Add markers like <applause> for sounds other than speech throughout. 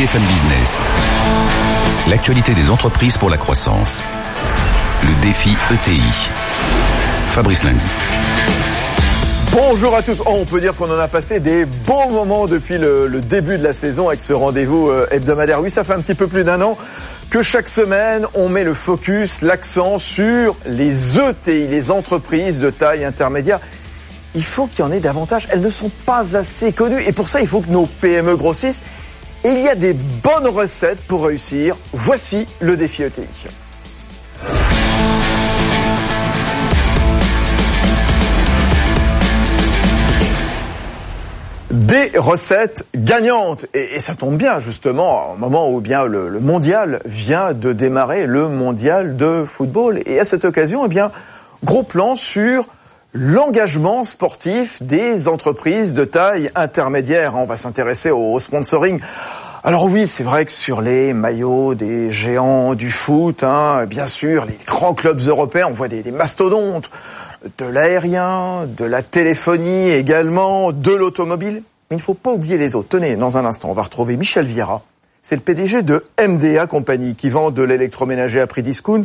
BFM Business. L'actualité des entreprises pour la croissance. Le défi ETI. Fabrice Lundi. Bonjour à tous. Oh, on peut dire qu'on en a passé des bons moments depuis le, début de la saison avec ce rendez-vous euh, hebdomadaire. Oui, ça fait un petit peu plus d'un an que chaque semaine, on met le focus, l'accent sur les ETI, les entreprises de taille intermédiaire. Il faut qu'il y en ait davantage. Elles ne sont pas assez connues. Et pour ça, il faut que nos PME grossissent. Il y a des bonnes recettes pour réussir. Voici le défi ETI. des recettes gagnantes. Et, et, ça tombe bien, justement, au moment où bien le, le, mondial vient de démarrer, le mondial de football. Et à cette occasion, eh bien, gros plan sur l'engagement sportif des entreprises de taille intermédiaire. On va s'intéresser au, sponsoring. Alors oui, c'est vrai que sur les maillots des géants du foot, hein, bien sûr, les grands clubs européens, on voit des, mastodontes de l'aérien, de la téléphonie également, de l'automobile. Mais il ne faut pas oublier les autres. Tenez, dans un instant, on va retrouver Michel Viera. C'est le PDG de MDA Compagnie qui vend de l'électroménager à prix discount.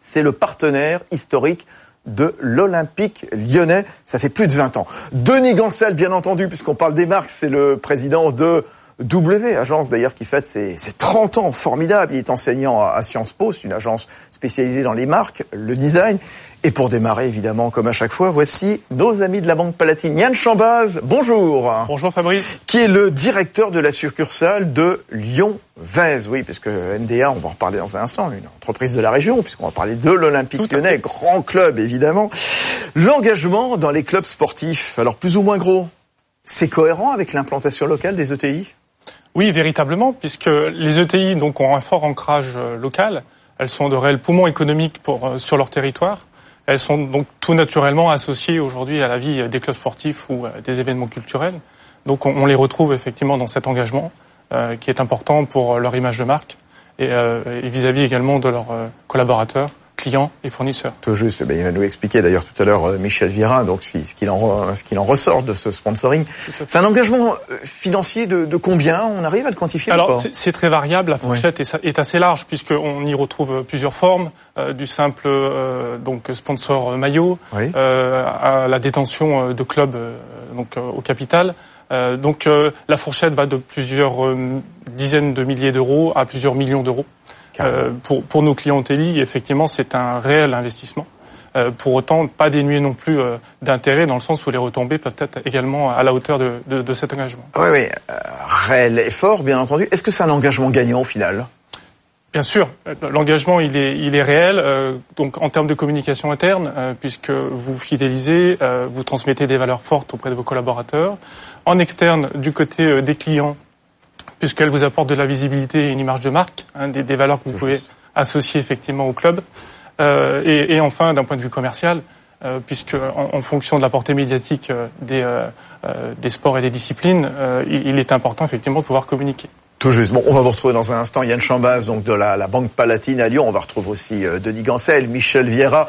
C'est le partenaire historique de l'Olympique lyonnais. Ça fait plus de 20 ans. Denis Gancel, bien entendu, puisqu'on parle des marques, c'est le président de W, agence d'ailleurs qui fête ses, ses, 30 ans formidables. Il est enseignant à, à Sciences Po, c'est une agence spécialisée dans les marques, le design. Et pour démarrer, évidemment, comme à chaque fois, voici nos amis de la Banque Palatine. Yann Chambaz, bonjour. Bonjour Fabrice. Qui est le directeur de la succursale de Lyon-Vèze. Oui, parce que MDA, on va en reparler dans un instant, une entreprise de la région, puisqu'on va parler de l'Olympique lyonnais, grand club évidemment. L'engagement dans les clubs sportifs, alors plus ou moins gros, c'est cohérent avec l'implantation locale des ETI Oui, véritablement, puisque les ETI donc, ont un fort ancrage local. Elles sont de réels poumons économiques pour, sur leur territoire. Elles sont donc tout naturellement associées aujourd'hui à la vie des clubs sportifs ou des événements culturels. Donc on, les retrouve effectivement dans cet engagement euh, qui est important pour leur image de marque et vis-à-vis -vis également de leurs euh, collaborateurs clients et fournisseurs. Tout juste, ben, il va nous expliquer d'ailleurs tout à l'heure euh, Michel Vira, donc ce qu'il en, ce qu'il en ressort de ce sponsoring. C'est un engagement financier de, de, combien? On arrive à le quantifier Alors c'est très variable, la fourchette ouais. est, est, assez large puisqu'on y retrouve plusieurs formes, euh, du simple euh, donc sponsor maillot oui. euh, à la détention de clubs donc au capital. donc la fourchette va de plusieurs dizaines de milliers d'euros à plusieurs millions d'euros. Euh, pour, pour nos clients TELI, effectivement, c'est un réel investissement. Euh, pour autant, pas dénué non plus euh, d'intérêt, dans le sens où les retombées peuvent être également à la hauteur de, de, de cet engagement. Oui, oui, réel effort, bien entendu. Est-ce que c'est un engagement gagnant au final? Bien sûr, l'engagement il est il est réel. Euh, donc en termes de communication interne, euh, puisque vous fidélisez, euh, vous transmettez des valeurs fortes auprès de vos collaborateurs. En externe, du côté des clients, puisqu'elle vous apporte de la visibilité et une image de marque, hein, des, des, valeurs que vous pouvez associer effectivement au club. Euh, et, et, enfin, d'un point de vue commercial, euh, puisque en, en, fonction de la portée médiatique euh, des, sports et des disciplines, il, il, est important effectivement de pouvoir communiquer. Tout juste. Bon, on va vous retrouver dans un instant Yann Chambaz, donc de la, la Banque Palatine à Lyon. On va retrouver aussi Denis Gancel, Michel Vieira,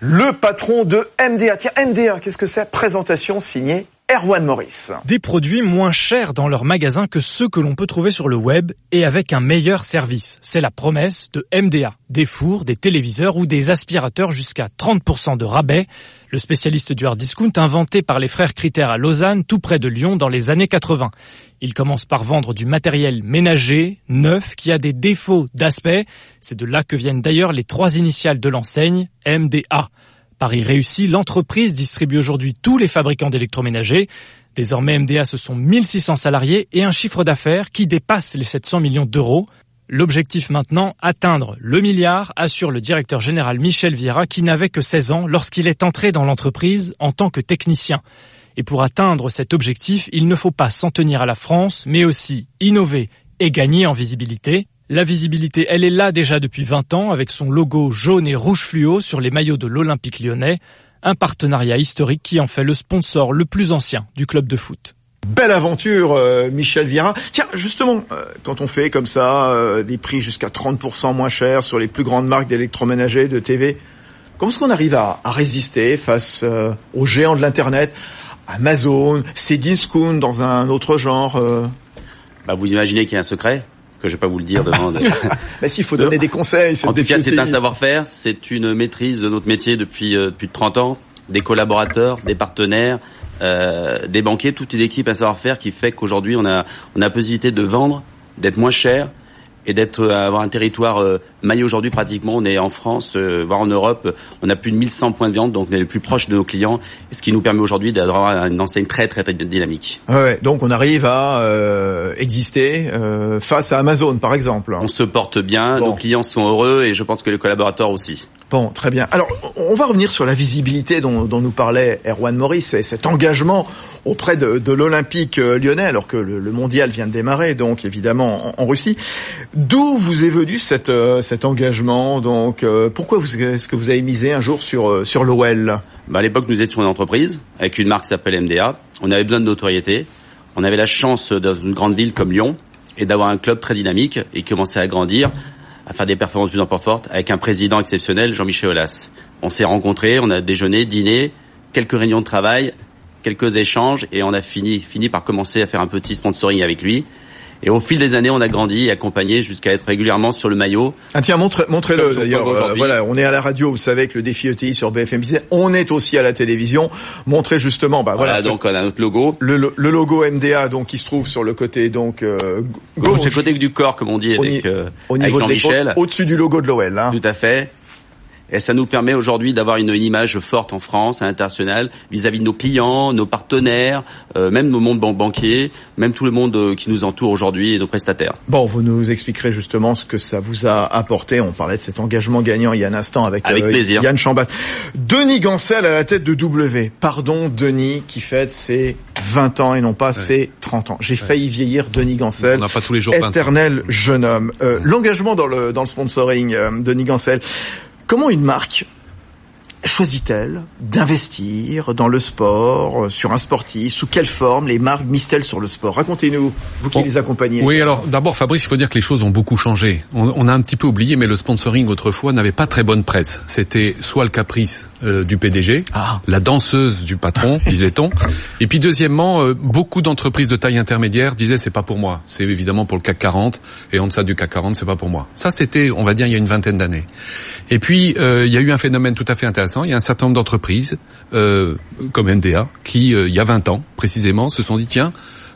le patron de MDA. Tiens, MDA, qu'est-ce que c'est? Présentation signée Erwan Maurice. Des produits moins chers dans leur magasin que ceux que l'on peut trouver sur le web et avec un meilleur service. C'est la promesse de MDA. Des fours, des téléviseurs ou des aspirateurs jusqu'à 30% de rabais. Le spécialiste du hard discount inventé par les frères Critères à Lausanne, tout près de Lyon, dans les années 80. Il commence par vendre du matériel ménager, neuf, qui a des défauts d'aspect. C'est de là que viennent d'ailleurs les trois initiales de l'enseigne, MDA. Paris réussi, l'entreprise distribue aujourd'hui tous les fabricants d'électroménagers. Désormais, MDA, ce sont 1600 salariés et un chiffre d'affaires qui dépasse les 700 millions d'euros. L'objectif maintenant, atteindre le milliard, assure le directeur général Michel Vieira qui n'avait que 16 ans lorsqu'il est entré dans l'entreprise en tant que technicien. Et pour atteindre cet objectif, il ne faut pas s'en tenir à la France, mais aussi innover et gagner en visibilité. La visibilité, elle est là déjà depuis 20 ans avec son logo jaune et rouge fluo sur les maillots de l'Olympique lyonnais, un partenariat historique qui en fait le sponsor le plus ancien du club de foot. Belle aventure, euh, Michel Viera. Tiens, justement, euh, quand on fait comme ça euh, des prix jusqu'à 30% moins chers sur les plus grandes marques d'électroménager, de TV, comment est-ce qu'on arrive à, à, résister face euh, aux géants de l'Internet, Amazon, Cdiscount dans un autre genre bah, Vous imaginez qu'il y a un secret? Que je vais pas vous le dire devant. De... <laughs> S'il faut donner des conseils, en tout cas, c'est un savoir-faire, c'est une maîtrise de notre métier depuis euh, plus de 30 ans, des collaborateurs, des partenaires, euh, des banquiers, toute une équipe, un savoir-faire qui fait qu'aujourd'hui on a on a la possibilité de vendre, d'être moins cher, et d'être euh, avoir un territoire euh, maillé aujourd'hui pratiquement. On est en France, euh, voire en Europe, on a plus de 1100 points de vente, donc on est le plus proche de nos clients, ce qui nous permet aujourd'hui d'avoir une enseigne très très, très dynamique. Ouais, donc on arrive à euh, exister euh, face à Amazon, par exemple. On se porte bien, nos clients sont heureux et je pense que les collaborateurs aussi. Bon, très bien. Alors, on va revenir sur la visibilité dont, dont nous parlait Erwan Maurice et cet engagement auprès de, de l'Olympique lyonnais, alors que le, le, mondial vient de démarrer, donc évidemment en, Russie. D'où vous est venu cette, euh, cet engagement Donc, euh, pourquoi est-ce que vous avez misé un jour sur, euh, sur l'OL bah À l'époque, nous étions une entreprise avec une marque qui s'appelle MDA. On avait besoin de notoriété. On avait la chance dans une grande ville comme Lyon et d'avoir un club très dynamique et commencer à grandir à faire des performances de plus en plus fortes avec un président exceptionnel, Jean-Michel Aulas. On s'est rencontrés, on a déjeuné, dîné, quelques réunions de travail, quelques échanges et on a fini, fini par commencer à faire un petit sponsoring avec lui. Et au fil des années, on a grandi et accompagné jusqu'à être régulièrement sur le maillot. Ah tiens, montre, montrez-le d'ailleurs. Euh, voilà, on est à la radio, vous savez, que le défi ETI sur BFM Business. On est aussi à la télévision. Montrez justement, bah voilà. voilà donc on a notre logo. Le, le, logo MDA, donc qui se trouve sur le côté donc euh, gauche. Côté du corps, comme on dit avec, euh, avec Jean-Michel. Au-dessus du logo de l'OL. Hein. Tout à fait. Et ça nous permet aujourd'hui d'avoir une, image forte en France, à l'international, vis-à-vis de nos clients, nos partenaires, euh, même nos mondes banquiers, même tout le monde euh, qui nous entoure aujourd'hui et nos prestataires. Bon, vous nous expliquerez justement ce que ça vous a apporté. On parlait de cet engagement gagnant il y a un instant avec, avec euh, Yann Chambat. Denis Gancel à la tête de W. Pardon, Denis, qui fête ses 20 ans et non pas ses 30 ans. J'ai ouais. failli vieillir Denis Gancel. On n'a pas tous les jours Éternel jeune homme. Euh, L'engagement dans le, dans le sponsoring, Denis Gancel. Comment une marque choisit-elle d'investir dans le sport, euh, sur un sportif? Sous quelle forme les marques misent-elles sur le sport? Racontez-nous, vous qui bon, les accompagnez. Oui, alors d'abord Fabrice, il faut dire que les choses ont beaucoup changé. On, on, a un petit peu oublié, mais le sponsoring autrefois n'avait pas très bonne presse. C'était soit le caprice euh, du PDG, ah. la danseuse du patron, <laughs> disait-on. Et puis deuxièmement, euh, beaucoup d'entreprises de taille intermédiaire disaient c'est pas pour moi. C'est évidemment pour le CAC 40 et en deçà du CAC 40, c'est pas pour moi. Ça, c'était, on va dire, il y a une vingtaine d'années. Et puis euh, il y a eu un phénomène tout à fait intéressant. Il y a un certain nombre d'entreprises euh, comme MDA qui, il y a 20 ans précisément, se sont dit tiens.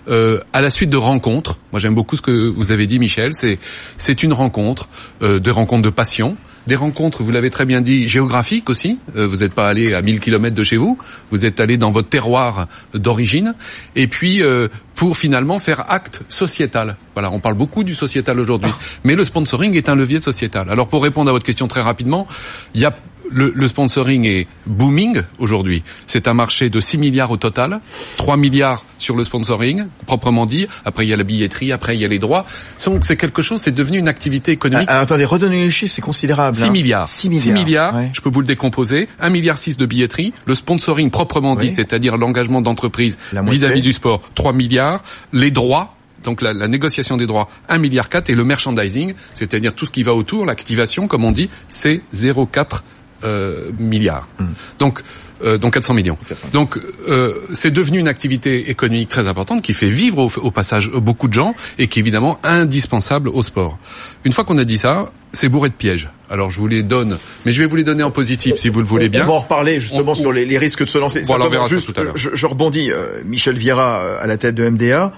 Euh, à la suite de rencontres, moi j'aime beaucoup ce que vous avez dit, Michel. C'est c'est une rencontre, euh, de rencontres de passion, des rencontres, vous l'avez très bien dit, géographiques aussi. Euh, vous n'êtes pas allé à 1000 kilomètres de chez vous, vous êtes allé dans votre terroir d'origine. Et puis, euh, pour finalement faire acte sociétal. Voilà, on parle beaucoup du sociétal aujourd'hui. Mais le sponsoring est un levier sociétal. Alors, pour répondre à votre question très rapidement, il y a le, le, sponsoring est booming aujourd'hui. C'est un marché de 6 milliards au total, 3 milliards sur le sponsoring, proprement dit. Après, il y a la billetterie, après, il y a les droits. Donc, c'est quelque chose, c'est devenu une activité économique. Ah, attendez, redonnez les chiffres, c'est considérable. 6 hein. milliards. 6 milliards. 6 milliards ouais. je peux vous le décomposer. 1 milliard 6 de billetterie. Le sponsoring proprement dit, oui. c'est-à-dire l'engagement d'entreprise vis-à-vis du sport, 3 milliards. Les droits, donc la, la, négociation des droits 1 milliard 4 et le merchandising, c'est-à-dire tout ce qui va autour, l'activation comme on dit, c'est 0,4 euh, milliards. Mmh. Donc euh, donc 400 millions. Donc euh, c'est devenu une activité économique très importante qui fait vivre au, au, passage beaucoup de gens et qui est évidemment indispensable au sport. Une fois qu'on a dit ça, c'est bourré de pièges. Alors je vous les donne, mais je vais vous les donner en positif si vous le voulez bien. On va en reparler justement on, sur les, les, risques de se lancer. Voilà, on verra juste, ça tout à l'heure. Je, je, rebondis. Euh, Michel Vieira à la tête de MDA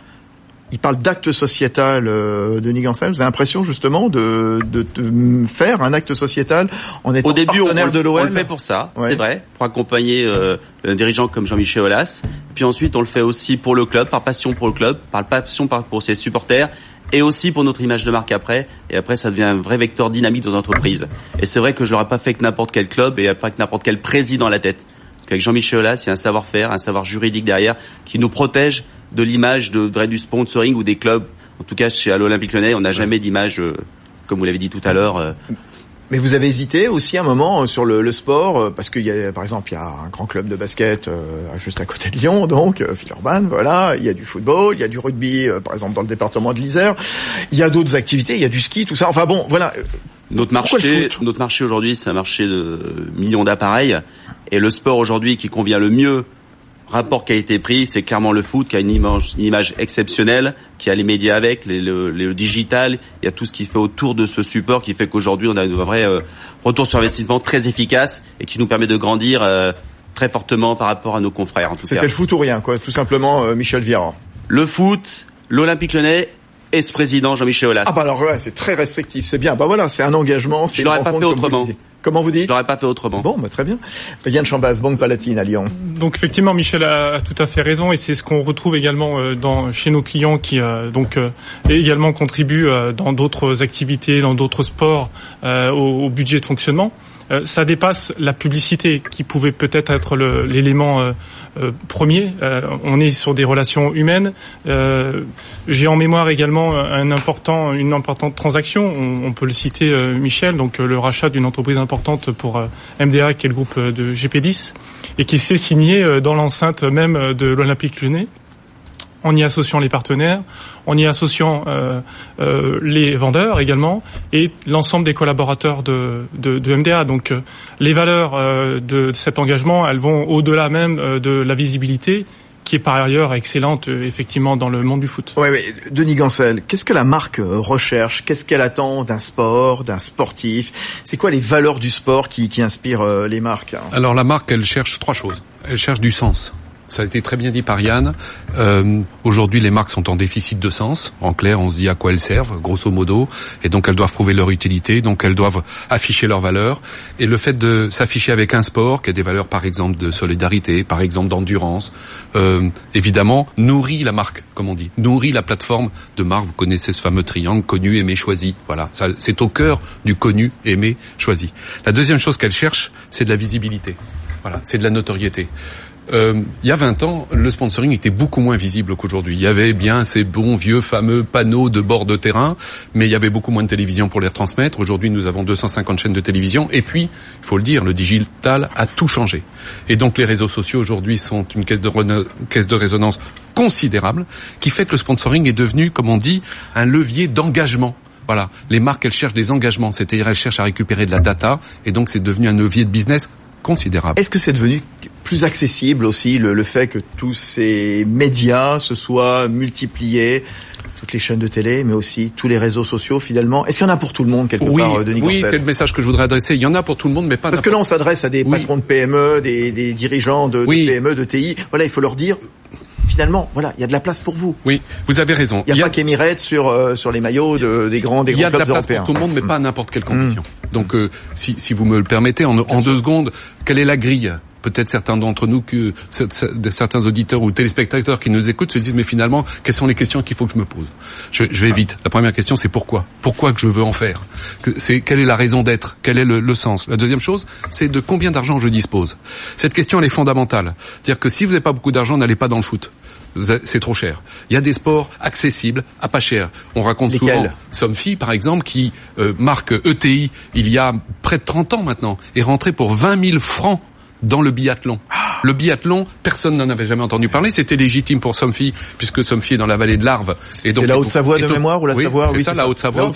il parle d'acte sociétal euh, de Nigansel. Vous avez l'impression justement de, de, de, faire un acte sociétal en étant Au début, partenaire on, de l'OL On le fait pour ça, ouais. c'est vrai, pour accompagner euh, un dirigeant comme Jean-Michel Aulas. Puis ensuite, on le fait aussi pour le club, par passion pour le club, par passion pour ses supporters et aussi pour notre image de marque après. Et après, ça devient un vrai vecteur dynamique dans l'entreprise. Et c'est vrai que je l'aurais pas fait avec n'importe quel club et pas avec n'importe quel président à la tête. Parce qu'avec Jean-Michel Aulas, il y a un savoir-faire, un savoir juridique derrière qui nous protège de l'image de vrai du sponsoring ou des clubs. En tout cas, chez l'Olympique Lyonnais, on n'a jamais d'image, euh, comme vous l'avez dit tout à l'heure. Euh, mais vous avez hésité aussi un moment sur le, le sport parce qu'il y a par exemple il y a un grand club de basket euh, juste à côté de Lyon donc euh, Villeurbanne voilà. Il y a du football il y a du rugby euh, par exemple dans le département de l'Isère. Il y a d'autres activités il y a du ski tout ça. Enfin bon voilà. Notre marché notre marché aujourd'hui c'est un marché de millions d'appareils. Et le sport aujourd'hui qui convient le mieux rapport qualité-prix, c'est clairement le foot qui a une image, une image exceptionnelle, qui a les médias avec, les, le, le, digital, il y a tout ce qui fait autour de ce support qui fait qu'aujourd'hui on a un vrai euh, retour sur investissement très efficace et qui nous permet de grandir euh, très fortement par rapport à nos confrères en tout cas. C'était le foot ou rien, quoi, tout simplement, euh, Michel Viard. Le foot, l'Olympique Lyonnais et ce président Jean-Michel Aulas. Ah bah alors ouais, c'est très restrictif, c'est bien. Bah voilà, c'est un engagement. Je l'aurais pas fait autrement. Comment vous dites Je l'aurais pas fait autrement. Bon, bah, très bien. Yann Chambas, Banque Palatine à Lyon. Donc effectivement, Michel a, tout à fait raison et c'est ce qu'on retrouve également euh, dans, chez nos clients qui euh, donc euh, également contribuent dans d'autres activités, dans d'autres sports au, budget de fonctionnement. Euh, ça dépasse la publicité qui pouvait peut-être être l'élément euh, euh, premier. on est sur des relations humaines. J'ai en mémoire également une importante transaction. On, peut le citer, Michel, donc le rachat d'une entreprise importante pour MDA, qui est le groupe de GP10, et qui s'est signé dans l'enceinte même de l'Olympique Lyonnais en y associant les partenaires, en y associant euh, euh, les vendeurs également et l'ensemble des collaborateurs de, de, de MDA. Donc euh, les valeurs euh, de cet engagement, elles vont au-delà même euh, de la visibilité qui est par ailleurs excellente effectivement dans le monde du foot. Oui, mais Denis Gancel, qu'est-ce que la marque recherche? Qu'est-ce qu'elle attend d'un sport, d'un sportif? C'est quoi les valeurs du sport qui, qui inspirent les marques? Alors la marque, elle cherche trois choses. Elle cherche du sens. Ça a été très bien dit par Yann. Euh, Aujourd'hui, les marques sont en déficit de sens. En clair, on se dit à quoi elles servent, grosso modo, et donc elles doivent prouver leur utilité, donc elles doivent afficher leurs valeurs. Et le fait de s'afficher avec un sport qui a des valeurs, par exemple, de solidarité, par exemple d'endurance, euh, évidemment, nourrit la marque, comme on dit, nourrit la plateforme de marque. Vous connaissez ce fameux triangle connu, aimé, choisi. Voilà, c'est au cœur du connu, aimé, choisi. La deuxième chose qu'elle cherche, c'est de la visibilité. Voilà, c'est de la notoriété. Euh, il y a 20 ans, le sponsoring était beaucoup moins visible qu'aujourd'hui. Il y avait bien ces bons vieux fameux panneaux de bord de terrain, mais il y avait beaucoup moins de télévision pour les retransmettre. Aujourd'hui, nous avons 250 chaînes de télévision. Et puis, il faut le dire, le digital a tout changé. Et donc, les réseaux sociaux aujourd'hui sont une caisse de, caisse de résonance considérable, qui fait que le sponsoring est devenu, comme on dit, un levier d'engagement. Voilà, les marques elles cherchent des engagements, c'est-à-dire elles cherchent à récupérer de la data, et donc c'est devenu un levier de business considérable. Est-ce que c'est devenu plus accessible aussi le, le, fait que tous ces médias se soient multipliés toutes les chaînes de télé, mais aussi tous les réseaux sociaux finalement? Est-ce qu'il y en a pour tout le monde quelque oui, part, euh, Denis Oui, c'est le message que je voudrais adresser. Il y en a pour tout le monde, mais pas. Parce que là, on s'adresse à des patrons de PME, des, des dirigeants de, de, PME, de TI. Voilà, il faut leur dire. Finalement, voilà, il y a de la place pour vous. Oui, vous avez raison. Il n'y a, pas qu'Emirates sur euh, sur les maillots de, des grands des grands clubs européens. Il y a de la place pour tout le monde, mais pas à n'importe quelle condition. Mmh. Donc, euh, si, si vous me le permettez, en, en deux secondes, quelle est la grille? Peut-être certains d'entre nous, que certains auditeurs ou téléspectateurs qui nous écoutent se disent mais finalement quelles sont les questions qu'il faut que je me pose? Je, je, vais vite. La première question c'est pourquoi? Pourquoi que je veux en faire? C'est quelle est la raison d'être? Quel est le, le, sens? La deuxième chose c'est de combien d'argent je dispose? Cette question elle est fondamentale. C'est-à-dire que si vous n'avez pas beaucoup d'argent, n'allez pas dans le foot c'est trop cher. Il y a des sports accessibles à pas cher. On raconte souvent Somfy, par exemple, qui euh, marque ETI il y a près de 30 ans maintenant, est rentré pour 20 000 francs dans le biathlon. Le biathlon, personne n'en avait jamais entendu parler. C'était légitime pour Somfy, puisque Somfy est dans la vallée de l'Arve. Et donc, la Haute-Savoie de mémoire ou la Savoie? C'est ça, la Haute-Savoie,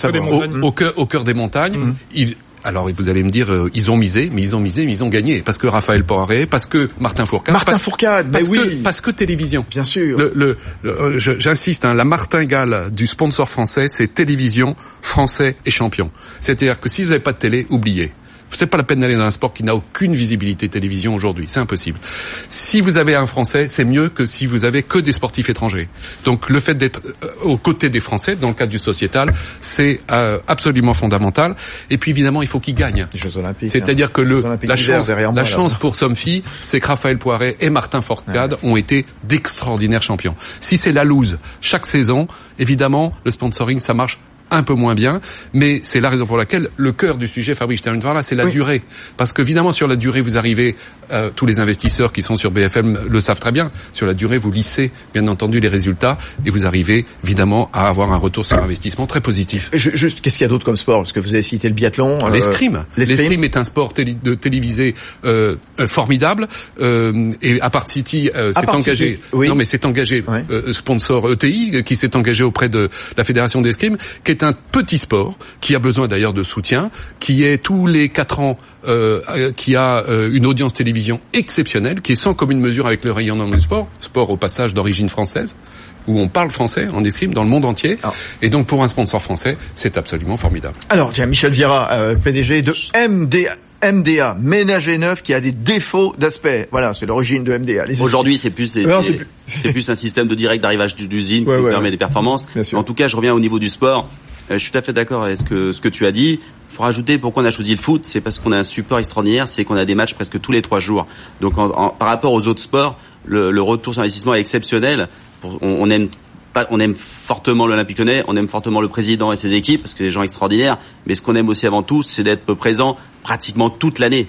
au, cœur, au cœur des montagnes. Mmh. Il, alors vous allez me dire, euh, ils ont misé, mais ils ont misé, mais ils ont gagné. Parce que Raphaël Poiré, parce que Martin Fourcade. Martin parce, Fourcade, parce. Que, parce que télévision. Bien sûr. Le, le, euh, J'insiste, hein, la martingale du sponsor français, c'est télévision, français et champion. C'est-à-dire que si vous n'avez pas de télé, oubliez. C'est pas la peine d'aller dans un sport qui n'a aucune visibilité télévision aujourd'hui. C'est impossible. Si vous avez un Français, c'est mieux que si vous avez que des sportifs étrangers. Donc le fait d'être euh, aux côtés des Français, dans le cadre du sociétal, c'est euh, absolument fondamental. Et puis évidemment, il faut qu'ils gagnent. C'est-à-dire que le, la chance, la chance pour Somfy, c'est que Raphaël Poiret et Martin Forcade ont été d'extraordinaires champions. Si c'est la loose chaque saison, évidemment, le sponsoring, ça marche un peu moins bien, mais c'est la raison pour laquelle le cœur du sujet, Fabrice, je termine par là, c'est la durée. Parce qu'évidemment, sur la durée, vous arrivez, euh, tous les investisseurs qui sont sur BFM le savent très bien, sur la durée, vous lissez, bien entendu, les résultats, et vous arrivez, évidemment, à avoir un retour sur investissement très positif. juste, qu'est-ce qu'il y a d'autre comme sport? Parce que vous avez cité le biathlon. Euh, l'escrime. L'escrime est un sport de télévisé euh, euh formidable, euh, et Apart City s'est engagé, oui. non mais c'est engagé, sponsor ETI, qui s'est engagé auprès de la Fédération d'escrime, qui est est un petit sport qui a besoin d'ailleurs de soutien, qui est tous les quatre ans, euh, qui a euh, une audience télévision exceptionnelle, qui est sans commune mesure avec le rayonnement du sport, sport au passage d'origine française où on parle français en escrime dans le monde entier. Ah. Et donc pour un sponsor français, c'est absolument formidable. Alors, tiens, Michel Vieira, euh, PDG de MDA. MDA, ménager neuf, qui a des défauts d'aspect. Voilà, c'est l'origine de MDA. Aujourd'hui, c'est plus, Non, plus- un système de direct d'arrivage d'usine Ouais, qui ouais, permet ouais. des performances. En tout cas, je reviens au niveau du sport. Euh, je suis tout à fait d'accord avec ce que, tu as dit. faut rajouter pourquoi on a choisi le foot. C'est parce qu'on a un support extraordinaire, c'est qu'on a des matchs presque tous les trois jours. Donc, par rapport aux autres sports, le, retour sur investissement est exceptionnel. On, aime on aime fortement l'Olympique Lyonnais, on aime fortement le président et ses équipes parce que c'est des gens extraordinaires. Mais ce qu'on aime aussi avant tout, c'est d'être présent pratiquement toute l'année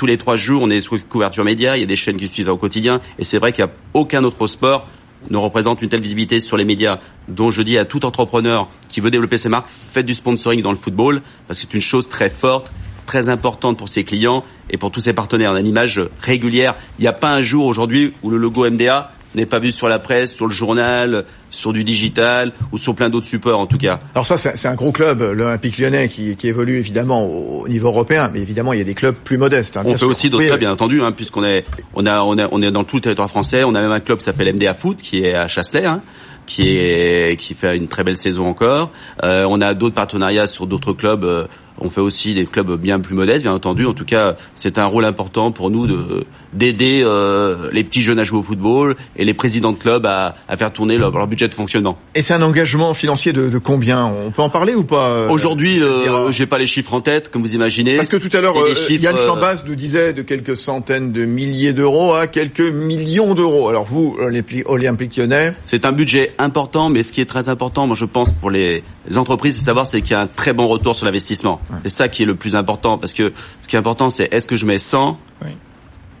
tous les trois jours, on est sous couverture média, il y a des chaînes qui suivent au quotidien, et c'est vrai qu'il n'y a aucun autre sport ne représente une telle visibilité sur les médias. dont je dis à tout entrepreneur qui veut développer ses marques, faites du sponsoring dans le football, parce que c'est une chose très forte, très importante pour ses clients et pour tous ses partenaires. On a une image régulière. Il n'y a pas un jour aujourd'hui où le logo MDA n'est pas vu sur la presse, sur le journal, sur du digital ou sur plein d'autres supports en tout cas. Alors ça, c'est un gros club, l'Olympique lyonnais, qui, qui évolue évidemment au, au niveau européen, mais évidemment, il y a des clubs plus modestes. hein, On fait aussi d'autres Oui, clubs, oui. bien entendu, hein, puisqu'on est, on a, on a, on est dans tout le territoire français. On a même un club qui s'appelle MDA Foot, qui est à Chasselet, hein, qui est, qui fait une très belle saison encore. Euh, on a d'autres partenariats sur d'autres clubs. euh, on fait aussi des clubs bien plus modestes, bien entendu. En tout cas, c'est un rôle important pour nous de d'aider euh, les petits jeunes à jouer au football et les présidents de clubs à, à faire tourner leur, leur budget de fonctionnement. Et c'est un engagement financier de, de combien? On peut en parler ou pas euh, Aujourd'hui, euh, j'ai pas les chiffres en tête, comme vous imaginez. Parce que tout à l'heure, euh, chiffres, Yann euh, Chambas nous disait de quelques centaines de milliers d'euros à quelques millions d'euros. Alors vous, les pli- Olympique lyonnais, C'est un budget important, mais ce qui est très important, moi je pense pour les entreprises, c'est de savoir c'est qu'il y a un très bon retour sur l'investissement. C'est ça qui est le plus important, parce que ce qui est important, c'est est-ce que je mets 100, Oui.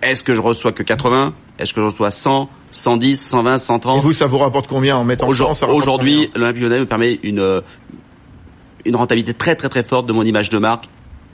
est-ce que je reçois que 80, est-ce que je reçois 100, 110, 120, et 130 vous, ça vous rapporte combien en mettant Aujourd- 100, ça rapporte Aujourd'hui, l'Olympique Lyonnais me permet une euh, une rentabilité très très très forte de mon image de marque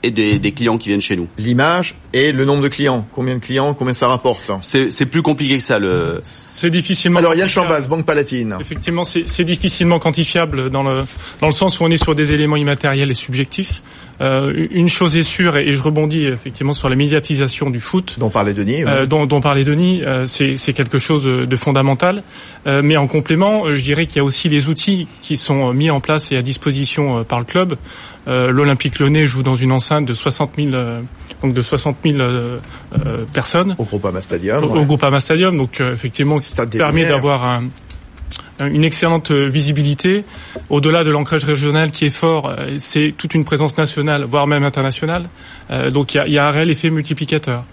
et des, des clients qui viennent chez nous. L'image et le nombre de clients. Combien de clients Combien ça rapporte C'est plus compliqué que ça. Le C'est difficilement. Alors Yann. Chambas, Banque Palatine. Effectivement, c'est c'est difficilement quantifiable dans le dans le sens où on est sur des éléments immatériels et subjectifs. Euh, une chose est sûre, et je rebondis effectivement sur la médiatisation du foot. dont parlait Denis. euh, dont, dont parlait Denis, euh, c'est c'est quelque chose de, fondamental. Euh, mais en complément, euh, je dirais qu'il y a aussi les outils qui sont euh, mis en place et à disposition par le club. Euh, L'Olympique Lyonnais joue dans une enceinte de 60 000, euh, donc de 60 000 euh, euh, personnes au Groupama Stadium. au, ouais. au Groupama Stadium. Donc euh, effectivement, des permet d'avoir un- une excellente euh, visibilité. Au-delà de l'ancrage régional qui est fort, euh, c'est toute une présence nationale, voire même internationale. Euh, donc il y a, il y a un réel effet multiplicateur.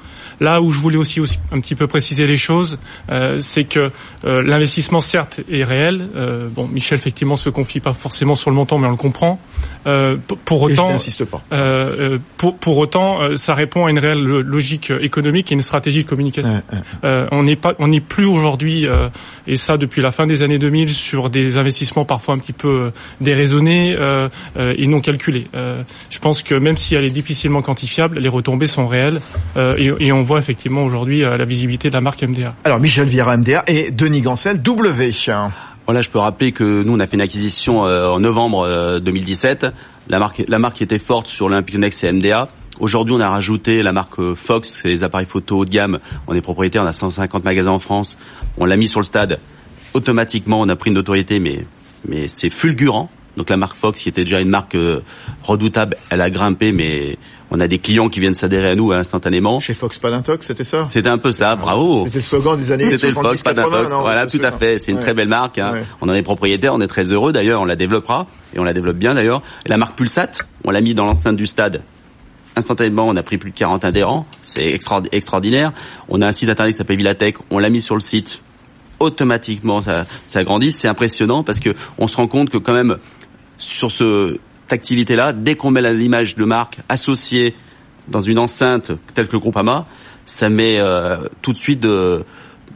Là où je voulais aussi, aussi un petit peu préciser les choses, euh, c'est que euh, l'investissement certes est réel. Euh, bon, Michel effectivement se confie pas forcément sur le montant, mais on le comprend. Euh, pour autant, n'insiste pas. euh, euh, pour, pour autant, euh, ça répond à une réelle lo- logique économique et une stratégie de communication. Euh, on n'est pas, on n'est plus aujourd'hui, euh, et ça depuis la fin des années 2000, sur des investissements parfois un petit peu déraisonnés et non calculés. Euh, je pense que même si elle est difficilement quantifiable, les retombées sont réelles euh, et, et on voit effectivement aujourd'hui euh, la visibilité de la marque MDA. Alors Michel Vieira MDA et Denis Gancel W. Voilà, je peux rappeler que nous, on a fait une acquisition euh, en novembre euh, 2017. La marque, la marque qui était forte sur l'Olympique Lyonnais, c'est MDA. Aujourd'hui, on a rajouté la marque euh, Fox, c'est les appareils photo haut de gamme. On est propriétaire, on a 150 magasins en France. On l'a mis sur le stade. Automatiquement, on a pris une notoriété, mais mais c'est fulgurant. Donc la marque Fox, qui était déjà une marque euh, redoutable, elle a grimpé, mais on a des clients qui viennent s'adhérer à nous euh, instantanément. Chez Fox Palintox, c'était ça? C'était un peu ça, bravo. C'était le slogan des années C'était le Fox, pas d'un 70-80, Fox. non, Voilà, tout à fait. C'est une Ouais. très belle marque. hein. Ouais. On en est propriétaire, on est très heureux d'ailleurs. On la développera et on la développe bien d'ailleurs. La marque Pulsat, on l'a mis dans l'enceinte du stade. Instantanément, on a pris plus de 40 adhérents. C'est extra- extraordinaire. On a un site internet qui s'appelle Villatech. On l'a mis sur le site. Automatiquement, ça, ça grandit. C'est impressionnant parce que on se rend compte que quand même sur ce, cette activité-là, dès qu'on met l'image de marque associée dans une enceinte telle que le groupe AMA, ça met euh, tout de suite de,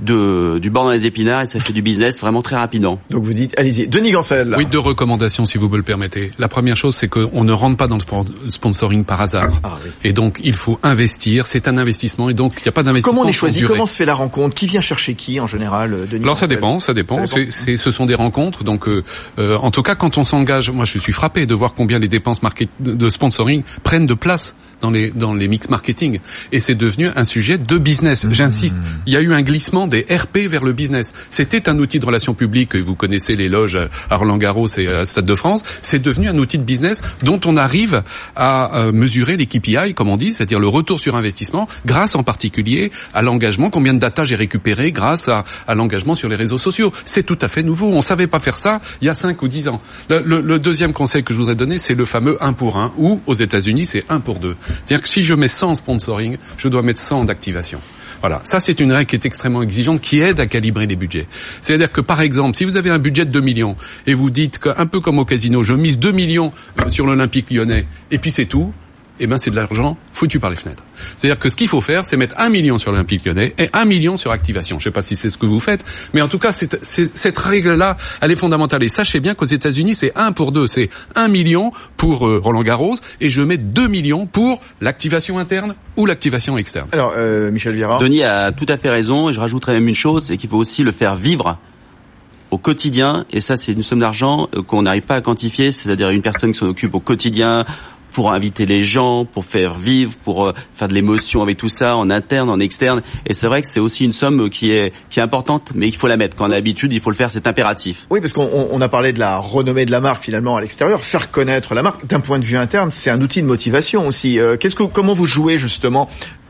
de, du bord dans les épinards et ça fait du business vraiment très rapidement. Donc vous dites, allez-y. Denis Gancel. Oui, deux recommandations si vous me le permettez. La première chose, c'est qu'on ne rentre pas dans le sponsoring par hasard. Ah, oui. Et donc, il faut investir. C'est un investissement et donc il n'y a pas d'investissement. Comment on est choisi Comment se fait la rencontre Qui vient chercher qui en général, euh, Denis Alors ça dépend, ça dépend. Ça dépend. C'est, ce sont des rencontres. Donc, euh, euh, en tout cas, quand on s'engage, moi je suis frappé de voir combien les dépenses de sponsoring prennent de place dans les dans les mix marketing et c'est devenu un sujet de business. Mmh. J'insiste, il y a eu un glissement des RP vers le business. C'était un outil de relations publiques, vous connaissez les loges à Roland Garros et à Stade de France, c'est devenu un outil de business dont on arrive à euh, mesurer les KPI comme on dit, c'est-à-dire le retour sur investissement grâce en particulier à l'engagement, combien de data j'ai récupéré grâce à, à l'engagement sur les réseaux sociaux. C'est tout à fait nouveau, on savait pas faire ça il y a 5 ou 10 ans. Le, le, le deuxième conseil que je voudrais donner, c'est le fameux 1 pour 1 ou aux États-Unis, c'est 1 pour 2. C'est-à-dire que si je mets 100 sponsoring, je dois mettre 100 d'activation. Voilà, ça c'est une règle qui est extrêmement exigeante, qui aide à calibrer les budgets. C'est-à-dire que par exemple, si vous avez un budget de 2 millions et vous dites qu'un peu comme au casino, je mise 2 millions euh, sur l'Olympique lyonnais et puis c'est tout, eh ben c'est de l'argent foutu par les fenêtres. C'est-à-dire que ce qu'il faut faire, c'est mettre un million sur l'Olympique lyonnais et un million sur activation. Je ne sais pas si c'est ce que vous faites, mais en tout cas, cette règle-là, elle est fondamentale. Et sachez bien qu'aux États-Unis, c'est un pour deux. C'est un million pour euh, Roland Garros et je mets deux millions pour l'activation interne ou l'activation externe. Alors, euh, Michel Vira. Denis a tout à fait raison. Et je rajouterais même une chose, c'est qu'il faut aussi le faire vivre au quotidien, et ça c'est une somme d'argent euh, qu'on n'arrive pas à quantifier, c'est-à-dire une personne qui s'en occupe au quotidien, pour inviter les gens, pour faire vivre, pour euh, faire de l'émotion avec tout ça, en interne, en externe. Et c'est vrai que c'est aussi une somme qui est qui est importante, mais il faut la mettre. Quand on a l'habitude, il faut le faire, c'est impératif. Oui, parce qu'on a parlé de la renommée de la marque finalement à l'extérieur, faire connaître la marque. D'un point de vue interne, c'est un outil de motivation aussi. Euh, qu'est-ce que comment vous jouez justement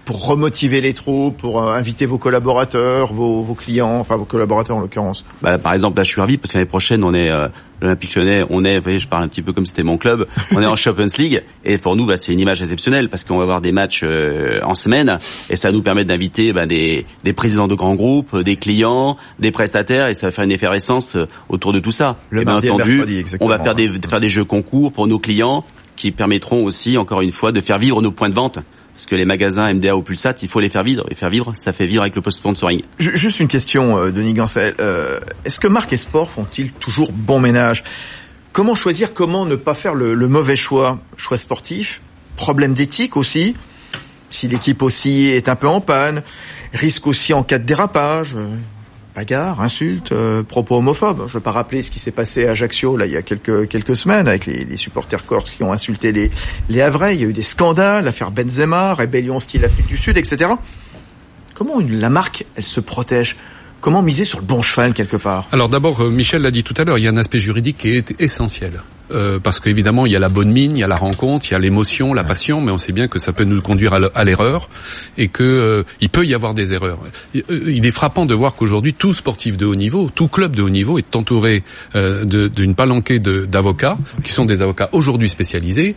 pour remotiver les troupes, pour euh, inviter vos collaborateurs, vos, vos, clients, enfin vos collaborateurs en l'occurrence. Bah, Par exemple, là, je suis ravi parce que l'année prochaine, on est euh, l'Olympique Lyonnais, on est, vous voyez, je parle un petit peu comme c'était mon club, <laughs> on est en Champions League et pour nous, bah, c'est une image exceptionnelle parce qu'on va avoir des matchs euh, en semaine et ça nous permet d'inviter bah, des, des présidents de grands groupes, des clients, des prestataires et ça va faire une effervescence autour de tout ça. Le et bien entendu, on va faire des, faire des jeux concours pour nos clients qui permettront aussi, encore une fois, de faire vivre nos points de vente parce que les magasins MDA ou Pulsat, il faut les faire vivre. Et faire vivre, ça fait vivre avec le post-sponsoring. Juste une question, euh, Denis Gancel. Euh, Est-ce que marque et sport font-ils toujours bon ménage? Comment choisir Comment ne pas faire le, le mauvais choix? Choix sportif Problème d'éthique aussi Si l'équipe aussi est un peu en panne Risque aussi en cas de dérapage bagarres, insultes, euh, propos homophobes. Je ne veux pas rappeler ce qui s'est passé à Ajaccio là il y a quelques quelques semaines avec les, les supporters corses qui ont insulté les les Havrais. Il y a eu des scandales, l'affaire Benzema, rébellion style Afrique du Sud, etc. Comment une, la marque elle se protège? Comment miser sur le bon cheval quelque part? Alors d'abord, euh, Michel l'a dit tout à l'heure, il y a un aspect juridique qui est essentiel. Euh, parce qu'évidemment il y a la bonne mine, il y a la rencontre, il y a l'émotion, la passion, mais on sait bien que ça peut nous conduire à l'erreur et que euh, il peut y avoir des erreurs. Euh, il est frappant de voir qu'aujourd'hui tout sportif de haut niveau, tout club de haut niveau est entouré euh, d'une palanquée d'avocats qui sont des avocats aujourd'hui spécialisés.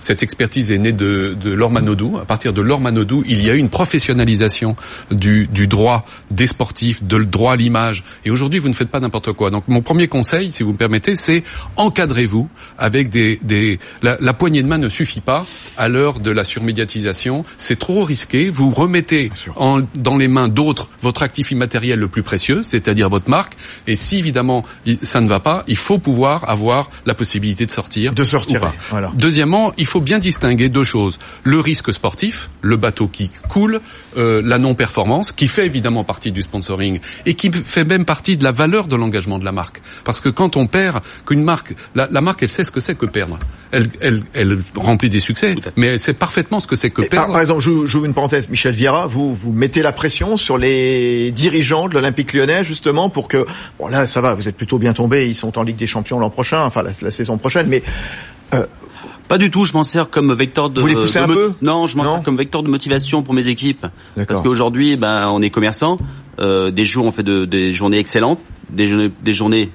cette expertise est née de, de Laure Manodou. À partir de Laure Manodou, il y a eu une professionnalisation du, du droit des sportifs, de le droit à l'image. Et aujourd'hui, vous ne faites pas n'importe quoi. Donc mon premier conseil, si vous me permettez, c'est encadrer vous avec des, des la, la, poignée de main ne suffit pas à l'heure de la surmédiatisation. C'est trop risqué. Vous remettez en, dans les mains d'autres votre actif immatériel le plus précieux, c'est-à-dire votre marque. Et si évidemment ça ne va pas, il faut pouvoir avoir la possibilité de sortir. De sortir. Voilà. Deuxièmement, il faut bien distinguer deux choses le risque sportif, le bateau qui coule, euh, la non-performance, qui fait évidemment partie du sponsoring et qui fait même partie de la valeur de l'engagement de la marque. Parce que quand on perd, qu'une marque, la, la marque, elle sait ce que c'est que perdre. Elle, elle, elle remplit des succès, mais elle sait parfaitement ce que c'est que perdre. Par, par exemple, j'ouvre une parenthèse, Michel Vieira, vous vous mettez la pression sur les dirigeants de l'Olympique Lyonnais justement pour que, bon là, ça va, vous êtes plutôt bien tombé, ils sont en Ligue des Champions l'an prochain, enfin la, la saison prochaine, mais euh, pas du tout, je m'en sers comme vecteur de. Vous les poussez un peu Non, je m'en sers comme vecteur de motivation pour mes équipes. Parce qu'aujourd'hui, ben, on est commerçant. Euh, des jours, on fait de, des journées excellentes, des, journées, des journées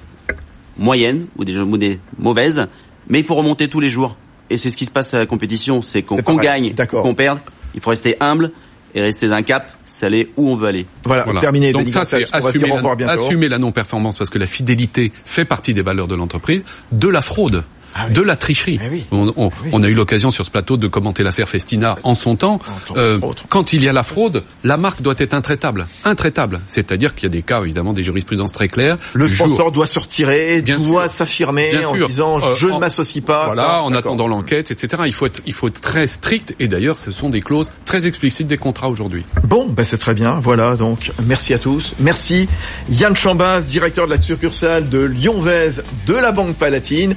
moyennes ou des mauvaises, mais il faut remonter tous les jours. Et c'est ce qui se passe à la compétition, c'est qu'on qu gagne, qu'on perde. Il faut rester humble et rester d'un cap, c'est aller où on veut aller. Voilà, voilà. terminé. Donc ça, c'est assumer, la, assumer la non-performance parce que la fidélité fait partie des valeurs de l'entreprise, de la fraude ah de la tricherie. Eh on, a eu l'occasion sur ce plateau de commenter l'affaire Festina en son temps. Euh, quand il y a la fraude, la marque doit être intraitable. Intraitable. C'est-à-dire qu'il y a des cas, évidemment, des jurisprudences très claires. Le sponsor doit se retirer, doit s'affirmer en disant euh, je ne m'associe pas. Voilà, en attendant l'enquête, etc. Il faut être, il faut être très strict. Et d'ailleurs, ce sont des clauses très explicites des contrats aujourd'hui. Bon, ben c'est très bien. Voilà, donc merci à tous. Merci Yann Chambas, directeur de la succursale de Lyon-Vez de la Banque Palatine.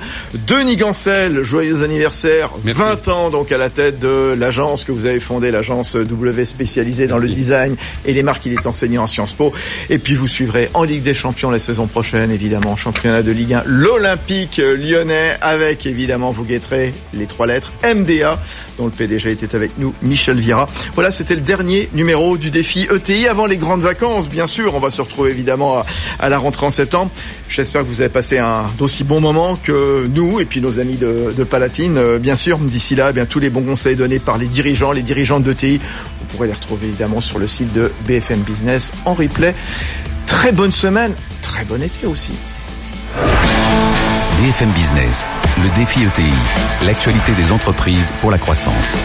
Denis Gancel, joyeux anniversaire, 20 ans donc à la tête de l'agence que vous avez fondée, l'agence W spécialisée dans le design et les marques. Il est enseignant à Sciences Po. Et puis vous suivrez en Ligue des Champions la saison prochaine, évidemment, championnat de Ligue 1, l'Olympique lyonnais avec évidemment, vous guetterez les trois lettres MDA dont le PDG était avec nous, Michel Vira. Voilà, c'était le dernier numéro du défi ETI avant les grandes vacances, bien sûr. On va se retrouver évidemment à, la rentrée en septembre. J'espère que vous avez passé un d'aussi bon moment que nous et puis nos amis de, Palatine. Euh, bien sûr, d'ici là, eh bien tous les bons conseils donnés par les dirigeants, les dirigeants d'ETI, vous pourrez les retrouver évidemment sur le site de BFM Business en replay. Très bonne semaine, très bon été aussi. BFM Business, le défi ETI, l'actualité des entreprises pour la croissance.